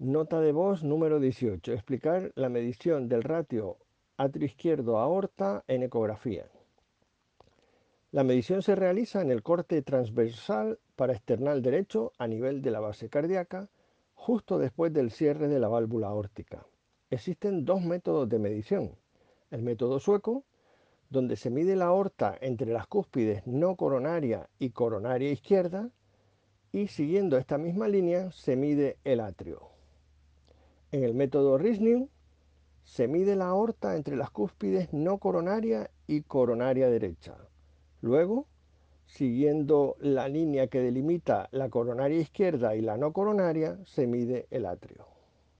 Nota de voz número 18. Explicar la medición del ratio atrio izquierdo aorta en ecografía. La medición se realiza en el corte transversal para external derecho a nivel de la base cardíaca, justo después del cierre de la válvula aórtica. Existen dos métodos de medición. El método sueco, donde se mide la aorta entre las cúspides no coronaria y coronaria izquierda, y siguiendo esta misma línea se mide el atrio. En el método Risning se mide la aorta entre las cúspides no coronaria y coronaria derecha. Luego, siguiendo la línea que delimita la coronaria izquierda y la no coronaria, se mide el atrio.